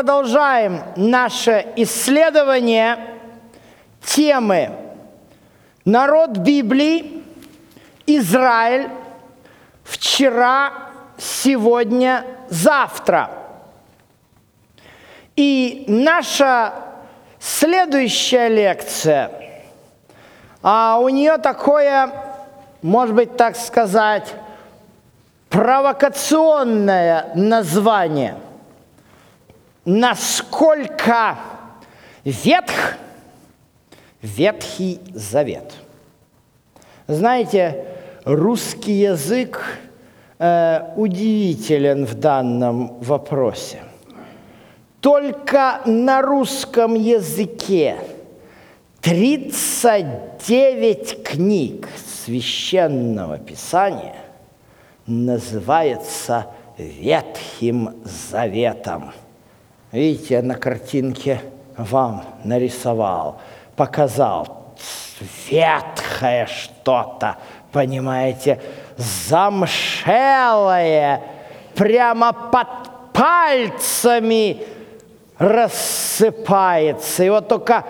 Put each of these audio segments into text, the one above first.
продолжаем наше исследование темы «Народ Библии, Израиль, вчера, сегодня, завтра». И наша следующая лекция, а у нее такое, может быть, так сказать, провокационное название. Насколько ветх Ветхий Завет. Знаете, русский язык э, удивителен в данном вопросе. Только на русском языке 39 книг священного писания называется Ветхим Заветом. Видите, я на картинке вам нарисовал, показал ветхое что-то, понимаете, замшелое, прямо под пальцами рассыпается. Вот только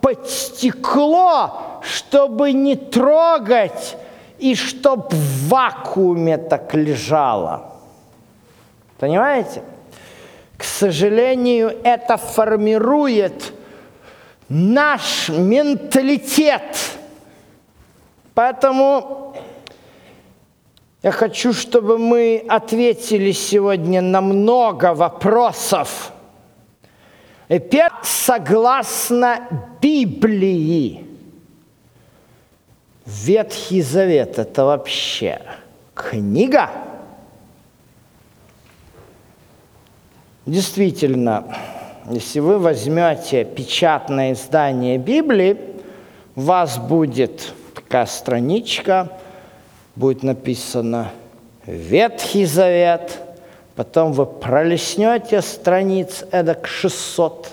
под стекло, чтобы не трогать, и чтоб в вакууме так лежало. Понимаете? К сожалению, это формирует наш менталитет. Поэтому я хочу, чтобы мы ответили сегодня на много вопросов. И первое, согласно Библии, Ветхий Завет – это вообще книга? Действительно, если вы возьмете печатное издание Библии, у вас будет такая страничка, будет написано «Ветхий Завет», потом вы пролистнете страниц эдак 600,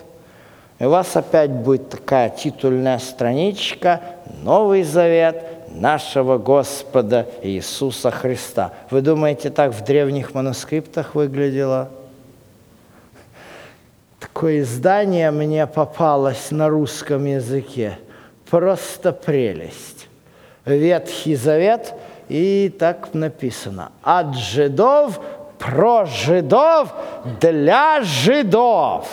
и у вас опять будет такая титульная страничка «Новый Завет нашего Господа Иисуса Христа». Вы думаете, так в древних манускриптах выглядело? Такое издание мне попалось на русском языке. Просто прелесть. Ветхий Завет, и так написано. От жидов про жидов для жидов.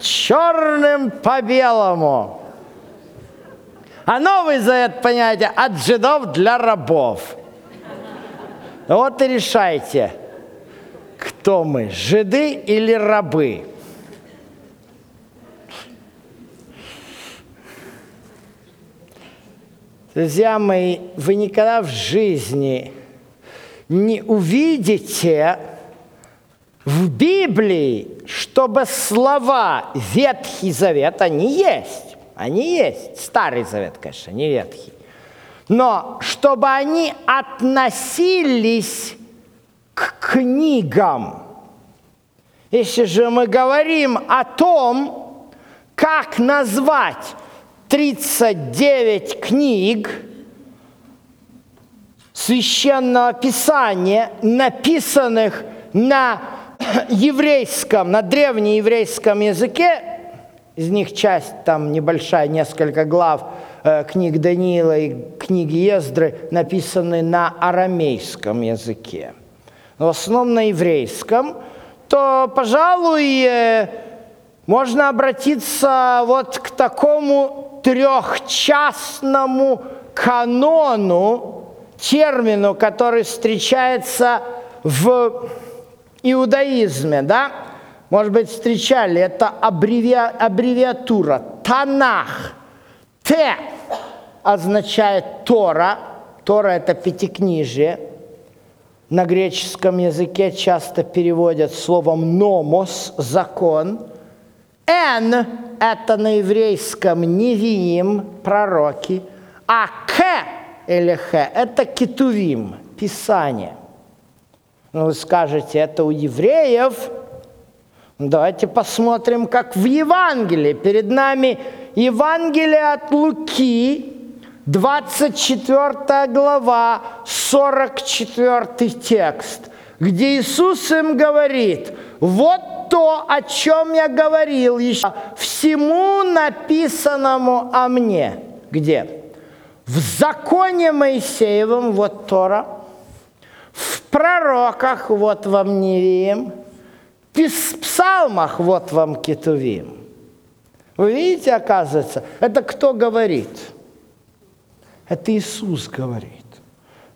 Черным по белому. А Новый Завет, понятие, от жидов для рабов. Вот и решайте – кто мы, жиды или рабы? Друзья мои, вы никогда в жизни не увидите в Библии, чтобы слова Ветхий Завет, они есть, они есть, Старый Завет, конечно, не Ветхий, но чтобы они относились к книгам. Если же мы говорим о том, как назвать 39 книг священного писания, написанных на еврейском, на древнееврейском языке, из них часть, там небольшая, несколько глав э, книг Даниила и книги Ездры, написаны на арамейском языке в основном на еврейском, то, пожалуй, э, можно обратиться вот к такому трехчастному канону, термину, который встречается в иудаизме, да? Может быть, встречали, это аббреви... аббревиатура Танах. Т означает Тора, Тора – это пятикнижие – на греческом языке часто переводят словом «номос» – «закон». «Н» – это на еврейском «невиим» – «пророки», а «к» или «х» – это «кетувим» – «писание». Ну, вы скажете, это у евреев. Давайте посмотрим, как в Евангелии. Перед нами Евангелие от Луки, 24 глава, 44 текст, где Иисус им говорит, вот то, о чем я говорил еще, всему написанному о мне. Где? В законе Моисеевом, вот Тора, в пророках, вот вам Невиим, в псалмах, вот вам Кетувим. Вы видите, оказывается, это кто говорит? Это Иисус говорит.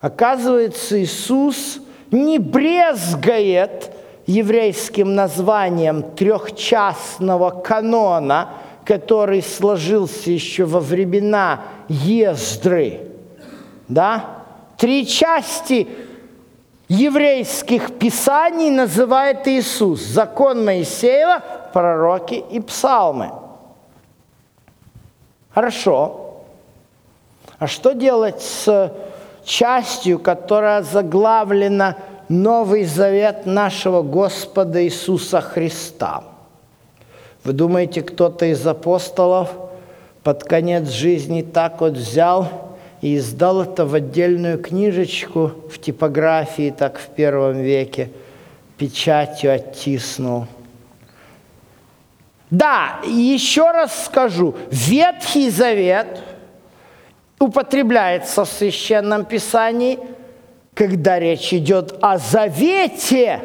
Оказывается, Иисус не брезгает еврейским названием трехчастного канона, который сложился еще во времена Ездры. Да? Три части еврейских писаний называет Иисус. Закон Моисеева, пророки и псалмы. Хорошо. А что делать с частью, которая заглавлена «Новый завет нашего Господа Иисуса Христа»? Вы думаете, кто-то из апостолов под конец жизни так вот взял и издал это в отдельную книжечку в типографии, так в первом веке, печатью оттиснул – да, еще раз скажу, Ветхий Завет употребляется в Священном Писании, когда речь идет о завете,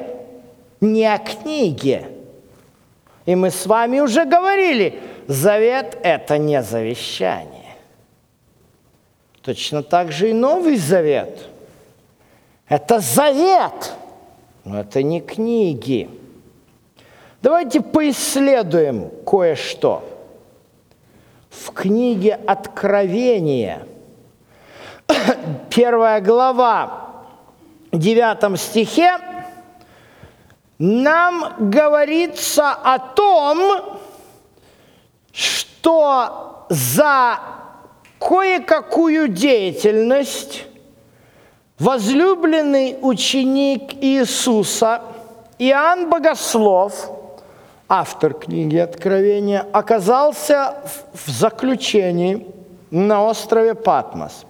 не о книге. И мы с вами уже говорили, завет – это не завещание. Точно так же и Новый Завет – это завет, но это не книги. Давайте поисследуем кое-что. В книге Откровения, первая глава, девятом стихе, нам говорится о том, что за кое-какую деятельность возлюбленный ученик Иисуса Иоанн Богослов – автор книги Откровения, оказался в заключении на острове Патмос.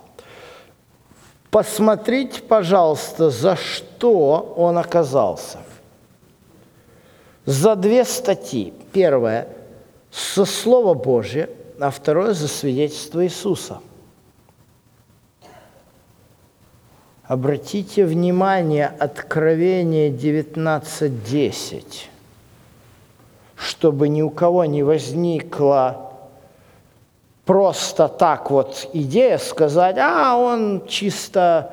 Посмотрите, пожалуйста, за что он оказался. За две статьи. Первое – со Слова Божье, а второе – за свидетельство Иисуса. Обратите внимание, Откровение 19.10 чтобы ни у кого не возникла просто так вот идея сказать, а он чисто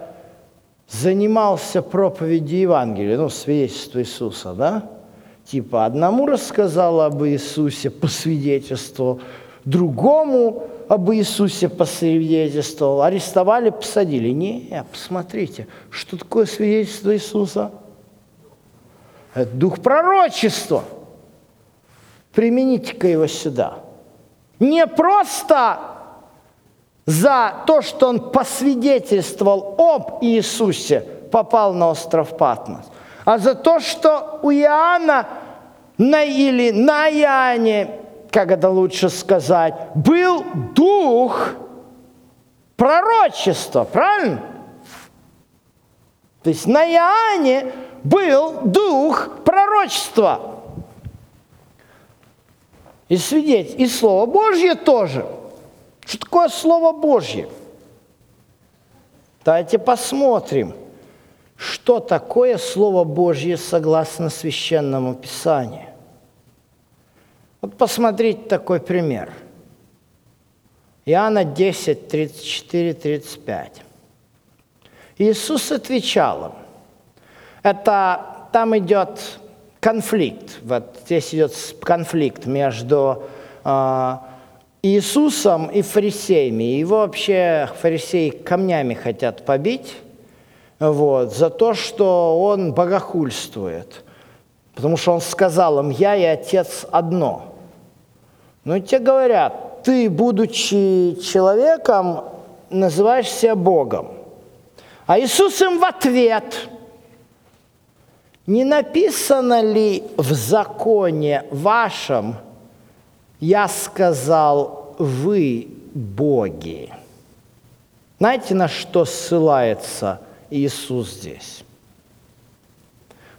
занимался проповедью Евангелия, ну, свидетельство Иисуса, да? Типа одному рассказал об Иисусе по свидетельству, другому об Иисусе посвидетельствовал, арестовали, посадили. Не, посмотрите, что такое свидетельство Иисуса? Это дух пророчества – примените-ка его сюда. Не просто за то, что он посвидетельствовал об Иисусе, попал на остров Патмос, а за то, что у Иоанна на, или на Иоанне, как это лучше сказать, был дух пророчества, правильно? То есть на Иоанне был дух пророчества – и свидетель, и Слово Божье тоже. Что такое Слово Божье? Давайте посмотрим, что такое Слово Божье согласно Священному Писанию. Вот посмотрите такой пример. Иоанна 10, 34, 35. Иисус отвечал им. Это там идет конфликт. Вот здесь идет конфликт между э, Иисусом и фарисеями. Его вообще фарисеи камнями хотят побить вот, за то, что он богохульствует. Потому что он сказал им, я и Отец одно. Но те говорят, ты, будучи человеком, называешь себя Богом. А Иисус им в ответ – не написано ли в законе вашем, я сказал, вы боги? Знаете, на что ссылается Иисус здесь?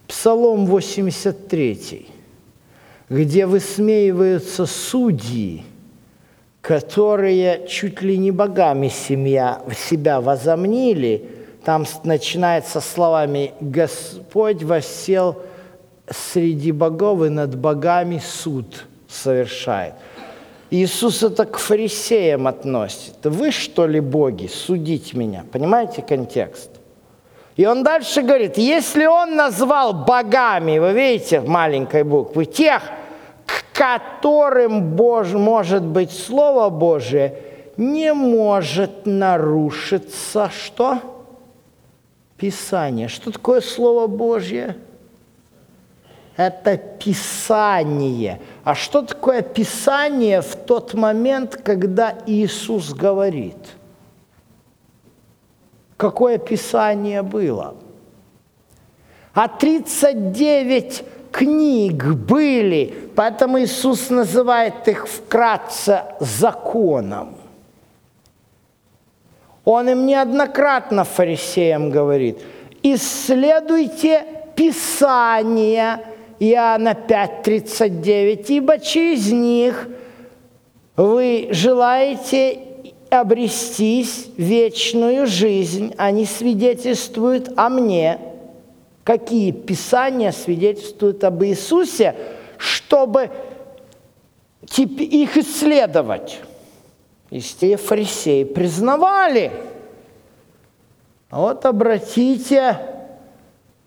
Псалом 83, где высмеиваются судьи, которые чуть ли не богами семья, себя возомнили, там начинается словами «Господь воссел среди богов и над богами суд совершает». Иисус это к фарисеям относит. Вы что ли боги, судить меня? Понимаете контекст? И он дальше говорит, если он назвал богами, вы видите маленькой буквы, тех, к которым Бож, может быть Слово Божие, не может нарушиться что? Писание. Что такое Слово Божье? Это Писание. А что такое Писание в тот момент, когда Иисус говорит – какое Писание было. А 39 книг были, поэтому Иисус называет их вкратце законом. Он им неоднократно фарисеям говорит, исследуйте Писание, Иоанна 5:39, ибо через них вы желаете обрестись вечную жизнь, они свидетельствуют о мне. Какие писания свидетельствуют об Иисусе, чтобы их исследовать? И те фарисеи признавали. А вот обратите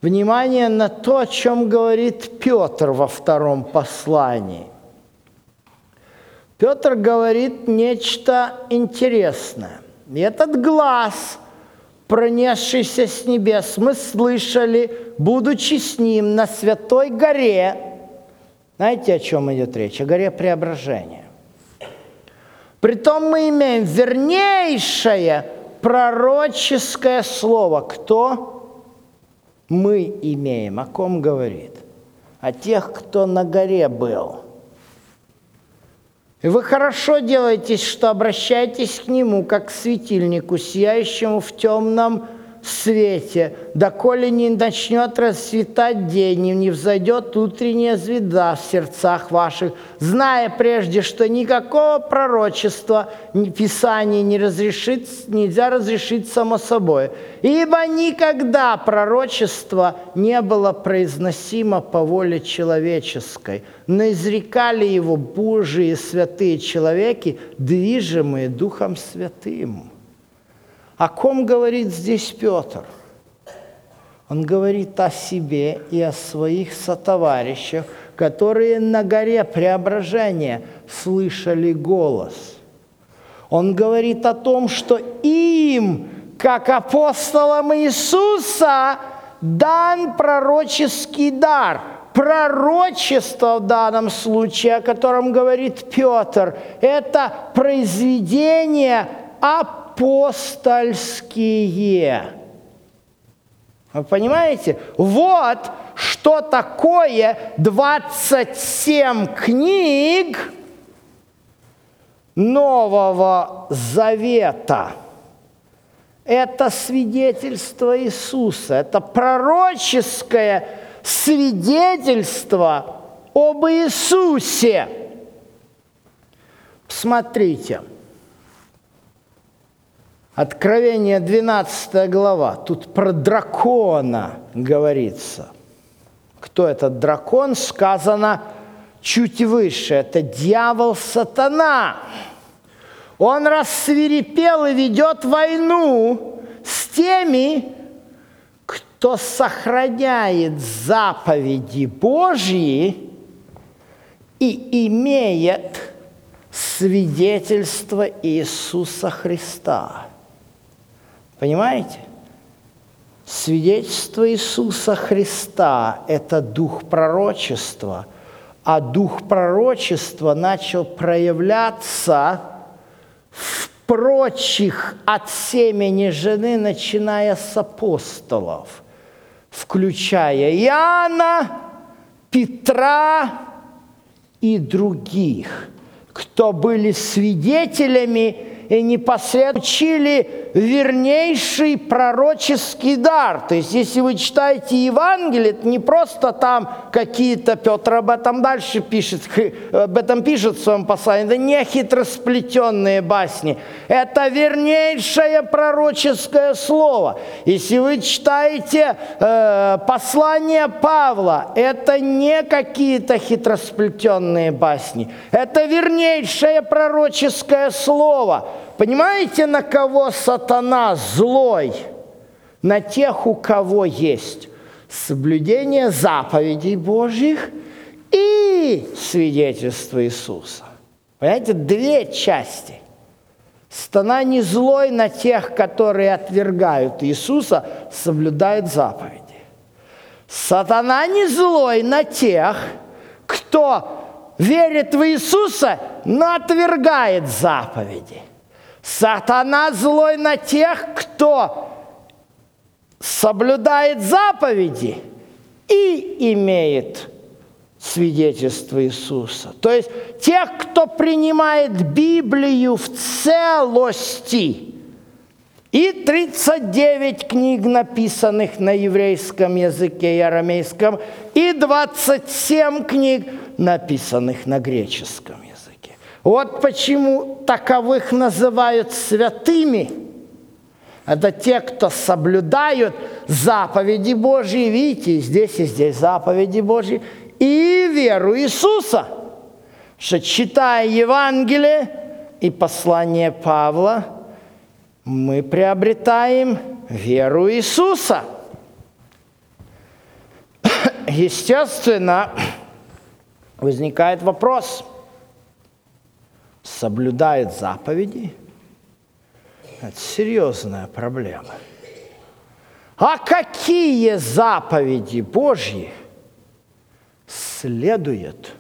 внимание на то, о чем говорит Петр во втором послании – Петр говорит нечто интересное. И этот глаз, пронесшийся с небес, мы слышали, будучи с ним на Святой горе. Знаете, о чем идет речь? О горе Преображения. Притом мы имеем вернейшее пророческое слово. Кто? Мы имеем. О ком говорит? О тех, кто на горе был – и вы хорошо делаете, что обращаетесь к Нему, как к светильнику, сияющему в темном свете, доколе не начнет расцветать день, и не взойдет утренняя звезда в сердцах ваших, зная прежде, что никакого пророчества, ни Писания не разрешит, нельзя разрешить само собой. Ибо никогда пророчество не было произносимо по воле человеческой, но изрекали его Божии святые человеки, движимые Духом Святым. О ком говорит здесь Петр? Он говорит о себе и о своих сотоварищах, которые на горе преображения слышали голос. Он говорит о том, что им, как апостолам Иисуса, дан пророческий дар. Пророчество в данном случае, о котором говорит Петр, это произведение о апостольские. Вы понимаете? Вот что такое 27 книг Нового Завета. Это свидетельство Иисуса, это пророческое свидетельство об Иисусе. Смотрите – Откровение 12 глава. Тут про дракона говорится. Кто этот дракон? Сказано чуть выше. Это дьявол сатана. Он рассверепел и ведет войну с теми, кто сохраняет заповеди Божьи и имеет свидетельство Иисуса Христа. Понимаете? Свидетельство Иисуса Христа – это дух пророчества, а дух пророчества начал проявляться в прочих от семени жены, начиная с апостолов, включая Иоанна, Петра и других, кто были свидетелями и непосредственно учили вернейший пророческий дар. То есть, если вы читаете Евангелие, это не просто там какие-то, Петр об этом дальше пишет, об этом пишет в своем послании, это не хитросплетенные басни, это вернейшее пророческое слово. Если вы читаете э, послание Павла, это не какие-то хитросплетенные басни, это вернейшее пророческое слово – Понимаете, на кого сатана злой? На тех, у кого есть соблюдение заповедей Божьих и свидетельство Иисуса. Понимаете, две части. Сатана не злой на тех, которые отвергают Иисуса, соблюдают заповеди. Сатана не злой на тех, кто верит в Иисуса, но отвергает заповеди. Сатана злой на тех, кто соблюдает заповеди и имеет свидетельство Иисуса. То есть тех, кто принимает Библию в целости. И 39 книг, написанных на еврейском языке и арамейском, и 27 книг, написанных на греческом. Вот почему таковых называют святыми. Это те, кто соблюдают заповеди Божьи. Видите, здесь и здесь заповеди Божьи. И веру Иисуса. Что читая Евангелие и послание Павла, мы приобретаем веру Иисуса. Естественно, возникает вопрос – соблюдает заповеди, это серьезная проблема. А какие заповеди Божьи следует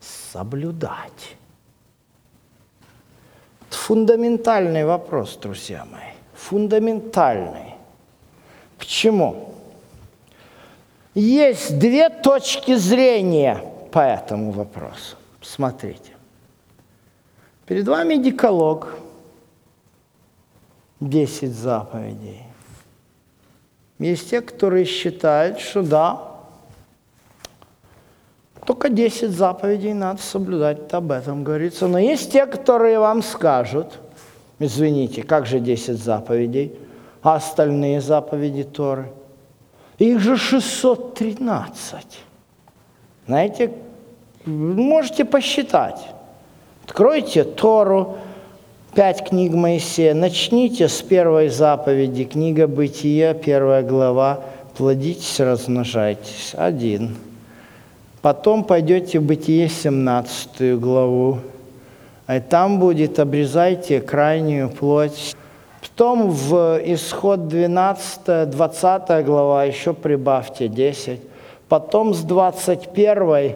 соблюдать? Это фундаментальный вопрос, друзья мои. Фундаментальный. Почему? Есть две точки зрения по этому вопросу. Смотрите. Перед вами деколог, 10 заповедей. Есть те, которые считают, что да, только 10 заповедей надо соблюдать, об этом говорится. Но есть те, которые вам скажут, извините, как же 10 заповедей, а остальные заповеди Торы? Их же 613. Знаете, можете посчитать. Откройте Тору, пять книг Моисея, начните с первой заповеди, книга Бытия, первая глава, плодитесь, размножайтесь. Один. Потом пойдете в Бытие, 17 главу, и там будет «обрезайте крайнюю плоть». Потом в Исход 12, 20 глава еще прибавьте 10. Потом с 21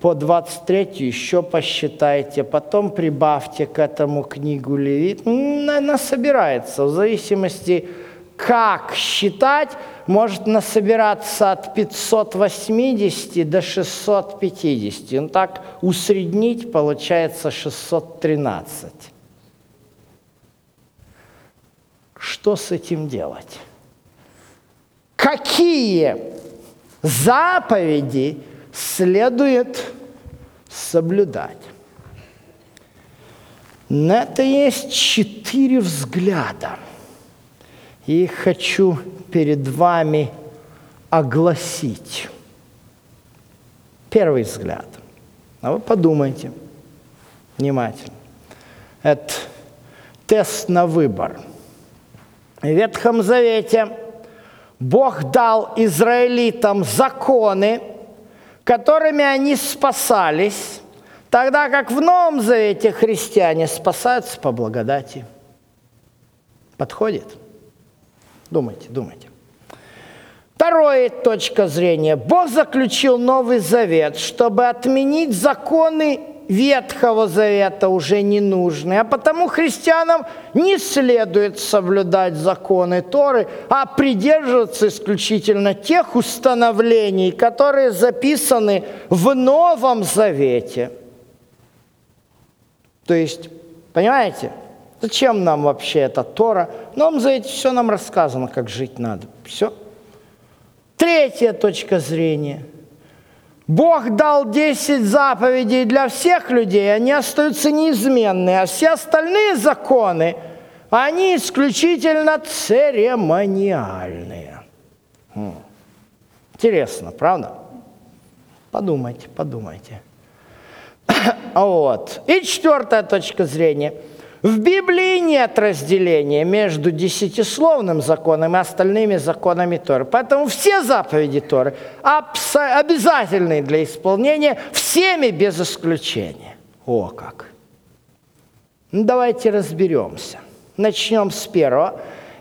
по 23 еще посчитайте, потом прибавьте к этому книгу Левит. Она собирается в зависимости, как считать, может насобираться от 580 до 650. Ну так усреднить получается 613. Что с этим делать? Какие заповеди – следует соблюдать. На это есть четыре взгляда. И хочу перед вами огласить. Первый взгляд. А вы подумайте внимательно. Это тест на выбор. В Ветхом Завете Бог дал израилитам законы, которыми они спасались, тогда как в Новом Завете христиане спасаются по благодати. Подходит? Думайте, думайте. Вторая точка зрения. Бог заключил Новый Завет, чтобы отменить законы Ветхого Завета уже не нужны, а потому христианам не следует соблюдать законы Торы, а придерживаться исключительно тех установлений, которые записаны в Новом Завете. То есть, понимаете, Зачем нам вообще эта Тора? Нам за это все нам рассказано, как жить надо. Все. Третья точка зрения. Бог дал 10 заповедей для всех людей, они остаются неизменные, а все остальные законы, они исключительно церемониальные. Хм. Интересно, правда? Подумайте, подумайте. Вот. И четвертая точка зрения. В Библии нет разделения между десятисловным законом и остальными законами Торы. Поэтому все заповеди Торы обязательны для исполнения всеми без исключения. О как! Ну, давайте разберемся. Начнем с первого.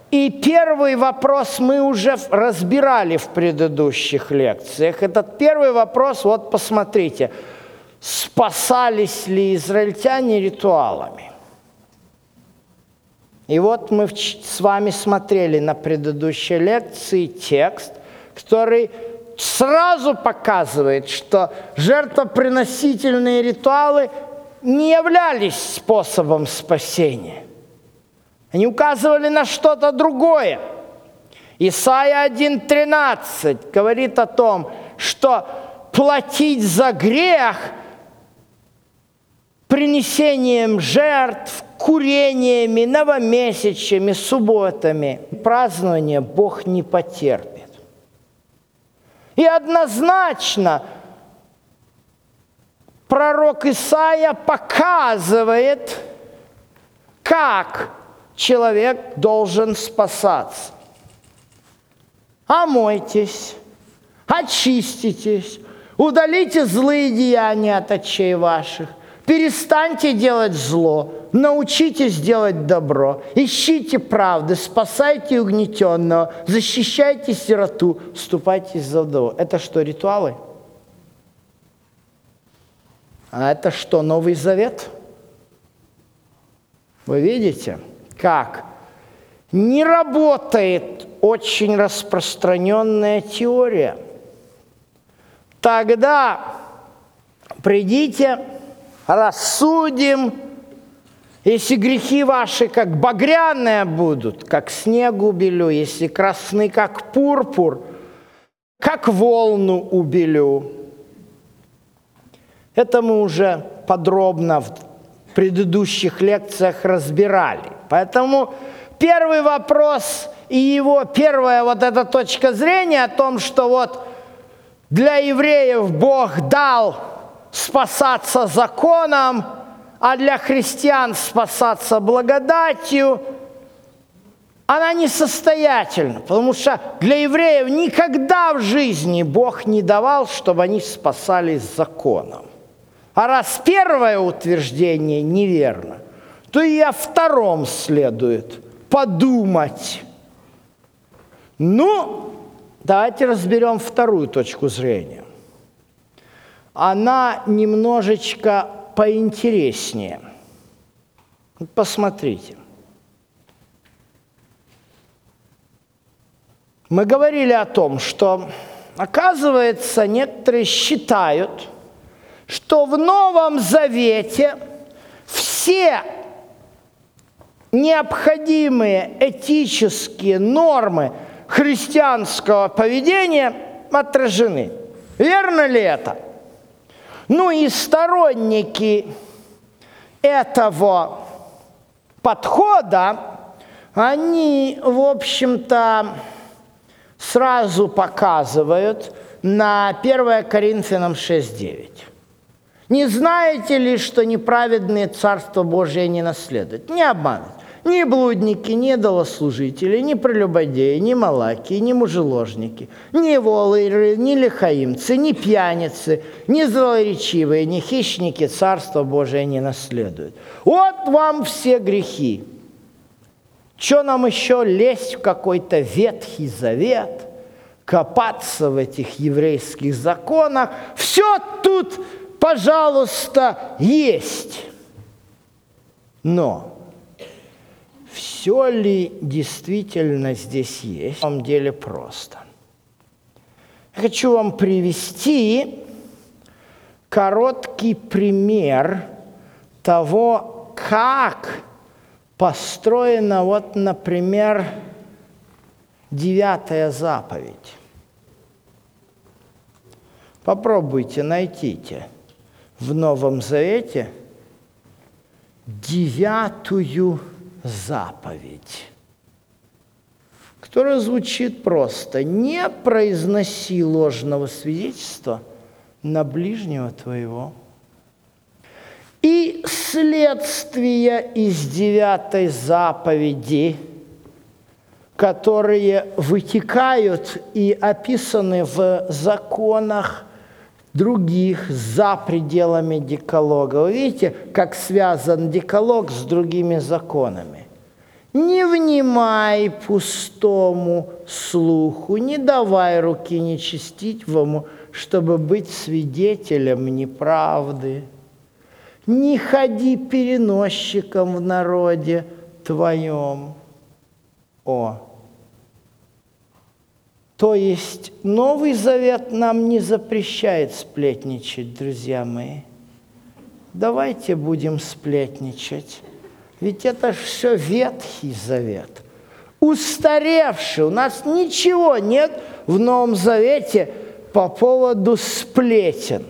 И первый вопрос мы уже разбирали в предыдущих лекциях. Этот первый вопрос, вот посмотрите, спасались ли израильтяне ритуалами? И вот мы с вами смотрели на предыдущей лекции текст, который сразу показывает, что жертвоприносительные ритуалы не являлись способом спасения. Они указывали на что-то другое. Исайя 1.13 говорит о том, что платить за грех принесением жертв, курениями, новомесячами, субботами празднование Бог не потерпит. И однозначно пророк Исаия показывает, как человек должен спасаться. Омойтесь, очиститесь, удалите злые деяния от очей ваших, перестаньте делать зло, научитесь делать добро, ищите правды, спасайте угнетенного, защищайте сироту, вступайте за вдову. Это что, ритуалы? А это что, Новый Завет? Вы видите? как не работает очень распространенная теория, тогда придите, рассудим, если грехи ваши как багряные будут, как снег убелю, если красны, как пурпур, как волну убелю. Это мы уже подробно в предыдущих лекциях разбирали. Поэтому первый вопрос и его первая вот эта точка зрения о том, что вот для евреев Бог дал спасаться законом, а для христиан спасаться благодатью, она несостоятельна, потому что для евреев никогда в жизни Бог не давал, чтобы они спасались законом. А раз первое утверждение неверно – то и о втором следует подумать. Ну, давайте разберем вторую точку зрения. Она немножечко поинтереснее. Посмотрите. Мы говорили о том, что, оказывается, некоторые считают, что в Новом Завете все необходимые этические нормы христианского поведения отражены. Верно ли это? Ну и сторонники этого подхода, они, в общем-то, сразу показывают на 1 Коринфянам 6.9. Не знаете ли, что неправедные Царство Божие не наследуют? Не обманывают. Ни блудники, ни долослужители, ни прелюбодеи, ни малаки, ни мужеложники, ни волыры, ни лихаимцы, ни пьяницы, ни злоречивые, ни хищники Царство Божие не наследуют. Вот вам все грехи. Что нам еще лезть в какой-то Ветхий Завет, копаться в этих еврейских законах? Все тут, пожалуйста, есть. Но все ли действительно здесь есть, на самом деле просто. Я хочу вам привести короткий пример того, как построена вот, например, девятая заповедь. Попробуйте, найдите в Новом Завете девятую заповедь, которая звучит просто «Не произноси ложного свидетельства на ближнего твоего». И следствия из девятой заповеди, которые вытекают и описаны в законах других за пределами декалога. Вы видите, как связан декалог с другими законами. Не внимай пустому слуху, не давай руки нечестивому, чтобы быть свидетелем неправды. Не ходи переносчиком в народе твоем. О, то есть Новый Завет нам не запрещает сплетничать, друзья мои. Давайте будем сплетничать. Ведь это все Ветхий Завет. Устаревший. У нас ничего нет в Новом Завете по поводу сплетен.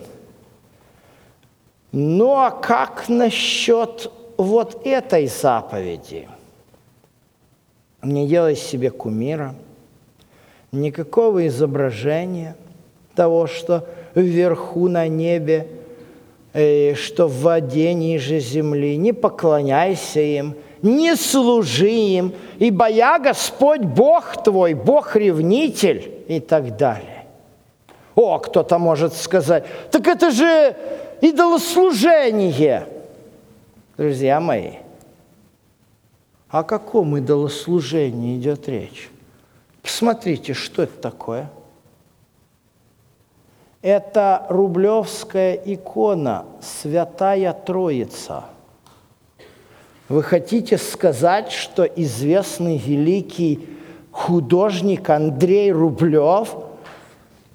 Ну а как насчет вот этой заповеди? Не делай себе кумира – никакого изображения того, что вверху на небе, э, что в воде ниже земли. Не поклоняйся им, не служи им, ибо я Господь Бог твой, Бог-ревнитель и так далее. О, кто-то может сказать, так это же идолослужение. Друзья мои, о каком идолослужении идет речь? Посмотрите, что это такое. Это рублевская икона «Святая Троица». Вы хотите сказать, что известный великий художник Андрей Рублев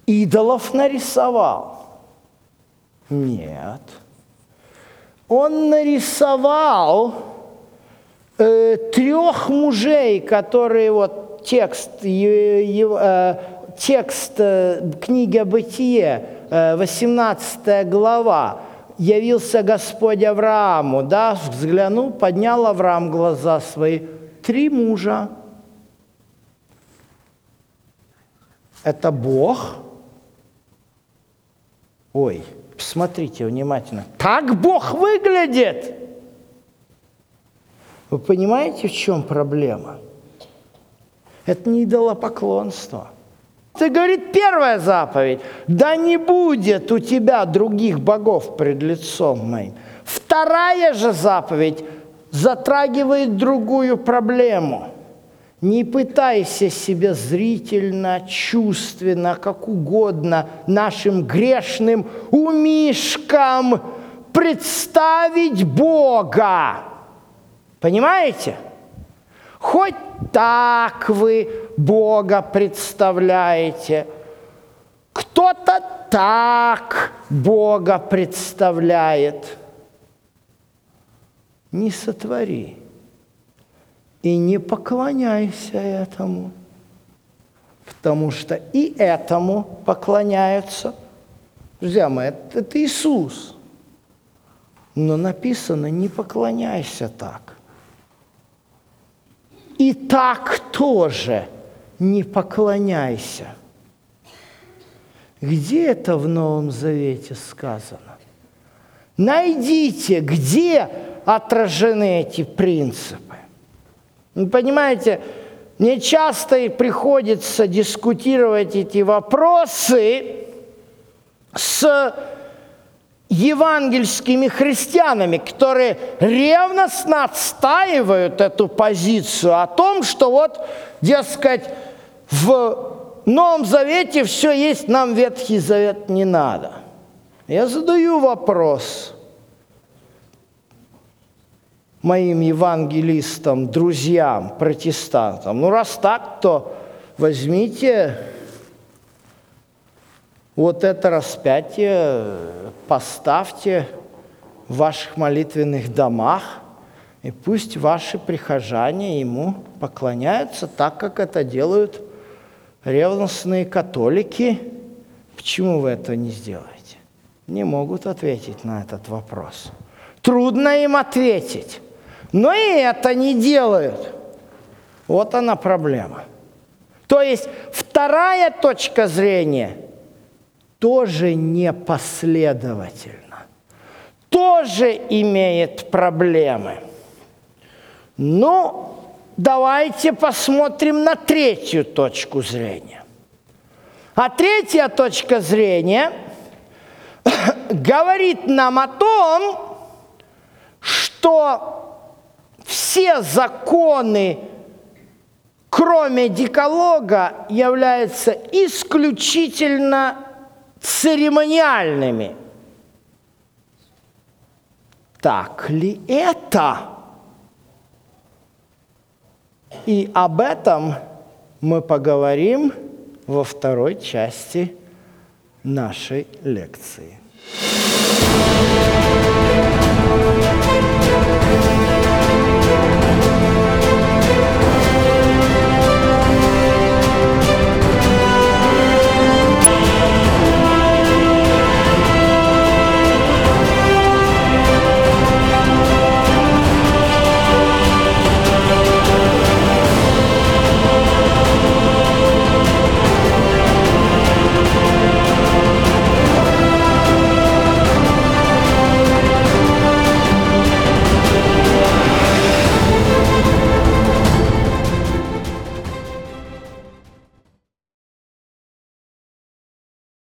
идолов нарисовал? Нет. Он нарисовал э, трех мужей, которые вот текст, э, текст э, книги «Бытие», 18 э, глава, явился Господь Аврааму, да, взглянул, поднял Авраам глаза свои, три мужа. Это Бог. Ой, посмотрите внимательно. Так Бог выглядит. Вы понимаете, в чем проблема? Это не идолопоклонство. Это говорит первая заповедь. Да не будет у тебя других богов пред лицом моим. Вторая же заповедь затрагивает другую проблему. Не пытайся себе зрительно, чувственно, как угодно нашим грешным умишкам представить Бога. Понимаете? Хоть так вы Бога представляете, кто-то так Бога представляет. Не сотвори и не поклоняйся этому, потому что и этому поклоняются. Друзья мои, это, это Иисус. Но написано, не поклоняйся так. И так тоже не поклоняйся. Где это в Новом Завете сказано? Найдите, где отражены эти принципы. Вы понимаете, мне часто приходится дискутировать эти вопросы с евангельскими христианами, которые ревностно отстаивают эту позицию о том, что вот, дескать, в Новом Завете все есть, нам Ветхий Завет не надо. Я задаю вопрос моим евангелистам, друзьям, протестантам. Ну, раз так, то возьмите вот это распятие поставьте в ваших молитвенных домах И пусть ваши прихожане ему поклоняются так, как это делают ревностные католики. Почему вы этого не сделаете? Не могут ответить на этот вопрос. Трудно им ответить. Но и это не делают. Вот она проблема. То есть вторая точка зрения тоже непоследовательна, тоже имеет проблемы. Ну, давайте посмотрим на третью точку зрения. А третья точка зрения говорит нам о том, что все законы кроме декалога, являются исключительно церемониальными. Так ли это? И об этом мы поговорим во второй части нашей лекции.